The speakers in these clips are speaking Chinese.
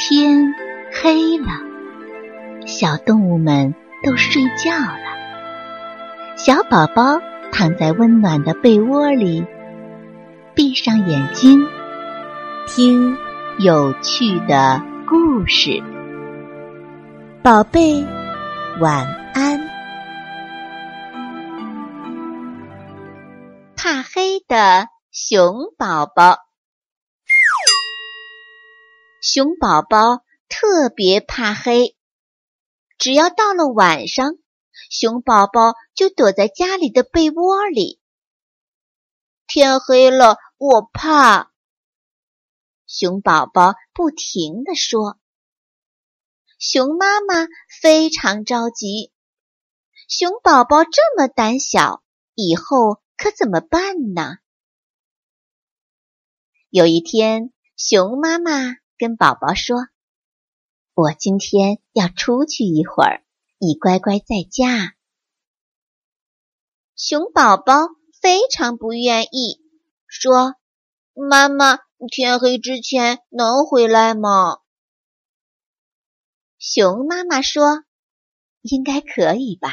天黑了，小动物们都睡觉了。小宝宝躺在温暖的被窝里，闭上眼睛，听有趣的故事。宝贝，晚安。怕黑的熊宝宝。熊宝宝特别怕黑，只要到了晚上，熊宝宝就躲在家里的被窝里。天黑了，我怕。熊宝宝不停地说。熊妈妈非常着急，熊宝宝这么胆小，以后可怎么办呢？有一天，熊妈妈。跟宝宝说：“我今天要出去一会儿，你乖乖在家。”熊宝宝非常不愿意，说：“妈妈，天黑之前能回来吗？”熊妈妈说：“应该可以吧。”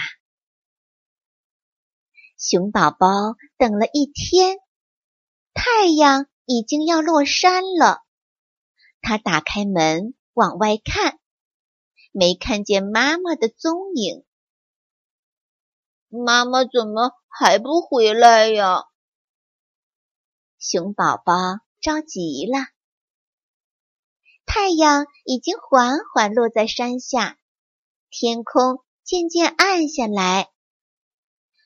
熊宝宝等了一天，太阳已经要落山了。他打开门往外看，没看见妈妈的踪影。妈妈怎么还不回来呀？熊宝宝着急了。太阳已经缓缓落在山下，天空渐渐暗下来。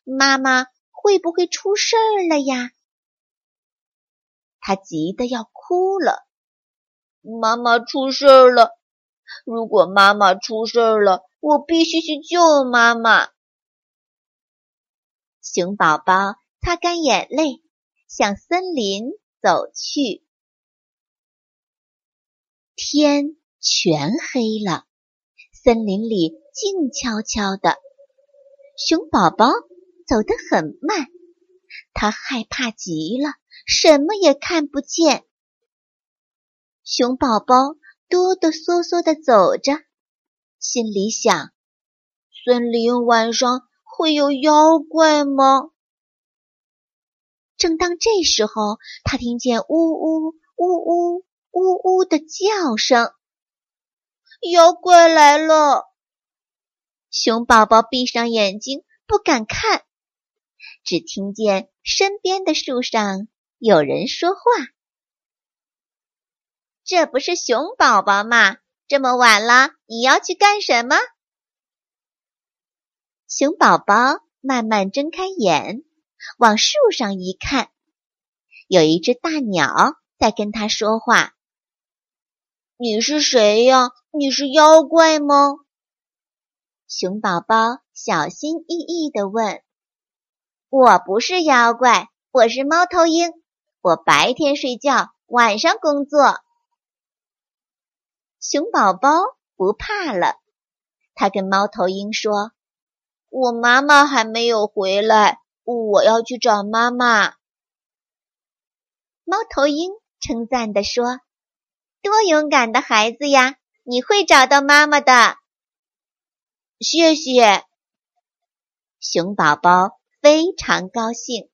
妈妈会不会出事儿了呀？他急得要哭了。妈妈出事儿了！如果妈妈出事儿了，我必须去救妈妈。熊宝宝擦干眼泪，向森林走去。天全黑了，森林里静悄悄的。熊宝宝走得很慢，他害怕极了，什么也看不见。熊宝宝哆哆嗦嗦地走着，心里想：森林晚上会有妖怪吗？正当这时候，他听见呜呜呜呜呜呜的叫声，妖怪来了！熊宝宝闭上眼睛，不敢看，只听见身边的树上有人说话。这不是熊宝宝吗？这么晚了，你要去干什么？熊宝宝慢慢睁开眼，往树上一看，有一只大鸟在跟他说话。你是谁呀？你是妖怪吗？熊宝宝小心翼翼地问：“我不是妖怪，我是猫头鹰。我白天睡觉，晚上工作。”熊宝宝不怕了，他跟猫头鹰说：“我妈妈还没有回来，我要去找妈妈。”猫头鹰称赞地说：“多勇敢的孩子呀！你会找到妈妈的。”谢谢。熊宝宝非常高兴，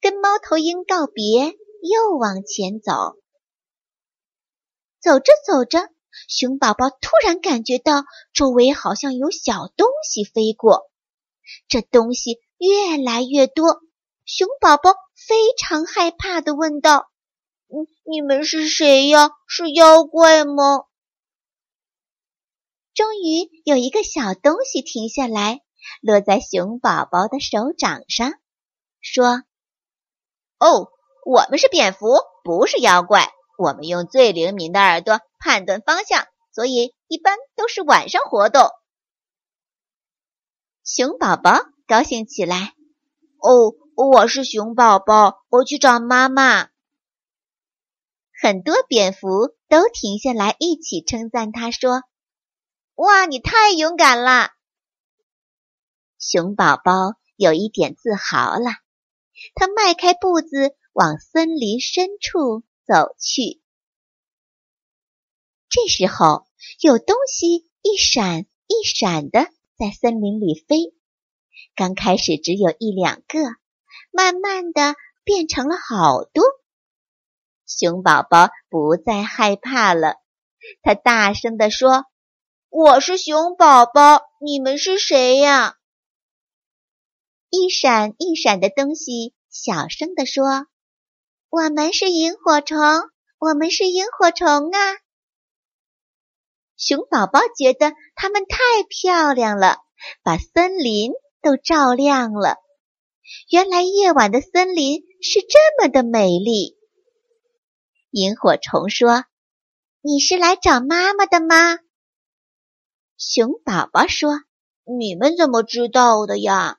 跟猫头鹰告别，又往前走。走着走着。熊宝宝突然感觉到周围好像有小东西飞过，这东西越来越多。熊宝宝非常害怕的问道：“嗯，你们是谁呀？是妖怪吗？”终于有一个小东西停下来，落在熊宝宝的手掌上，说：“哦，我们是蝙蝠，不是妖怪。我们用最灵敏的耳朵。”判断方向，所以一般都是晚上活动。熊宝宝高兴起来。哦，我是熊宝宝，我去找妈妈。很多蝙蝠都停下来，一起称赞他，说：“哇，你太勇敢了！”熊宝宝有一点自豪了，他迈开步子往森林深处走去。这时候，有东西一闪一闪的在森林里飞。刚开始只有一两个，慢慢的变成了好多。熊宝宝不再害怕了，他大声地说：“我是熊宝宝，你们是谁呀？”一闪一闪的东西小声地说：“我们是萤火虫，我们是萤火虫啊！”熊宝宝觉得它们太漂亮了，把森林都照亮了。原来夜晚的森林是这么的美丽。萤火虫说：“你是来找妈妈的吗？”熊宝宝说：“你们怎么知道的呀？”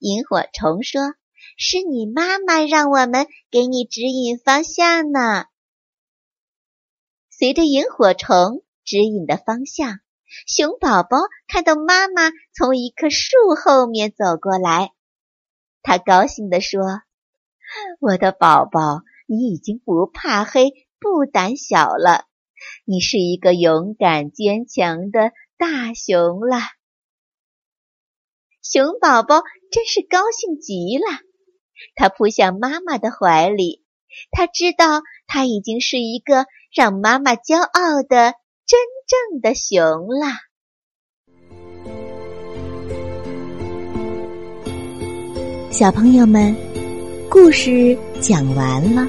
萤火虫说：“是你妈妈让我们给你指引方向呢。”随着萤火虫指引的方向，熊宝宝看到妈妈从一棵树后面走过来，他高兴地说：“我的宝宝。”你已经不怕黑、不胆小了，你是一个勇敢坚强的大熊了。熊宝宝真是高兴极了，他扑向妈妈的怀里。他知道他已经是一个让妈妈骄傲的真正的熊了。小朋友们，故事讲完了。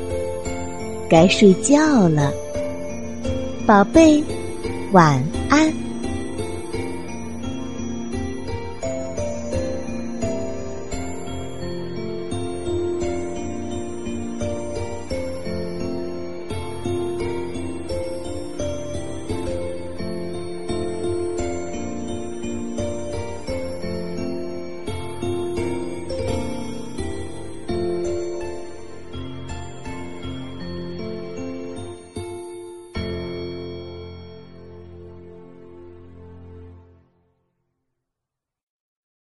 该睡觉了，宝贝，晚安。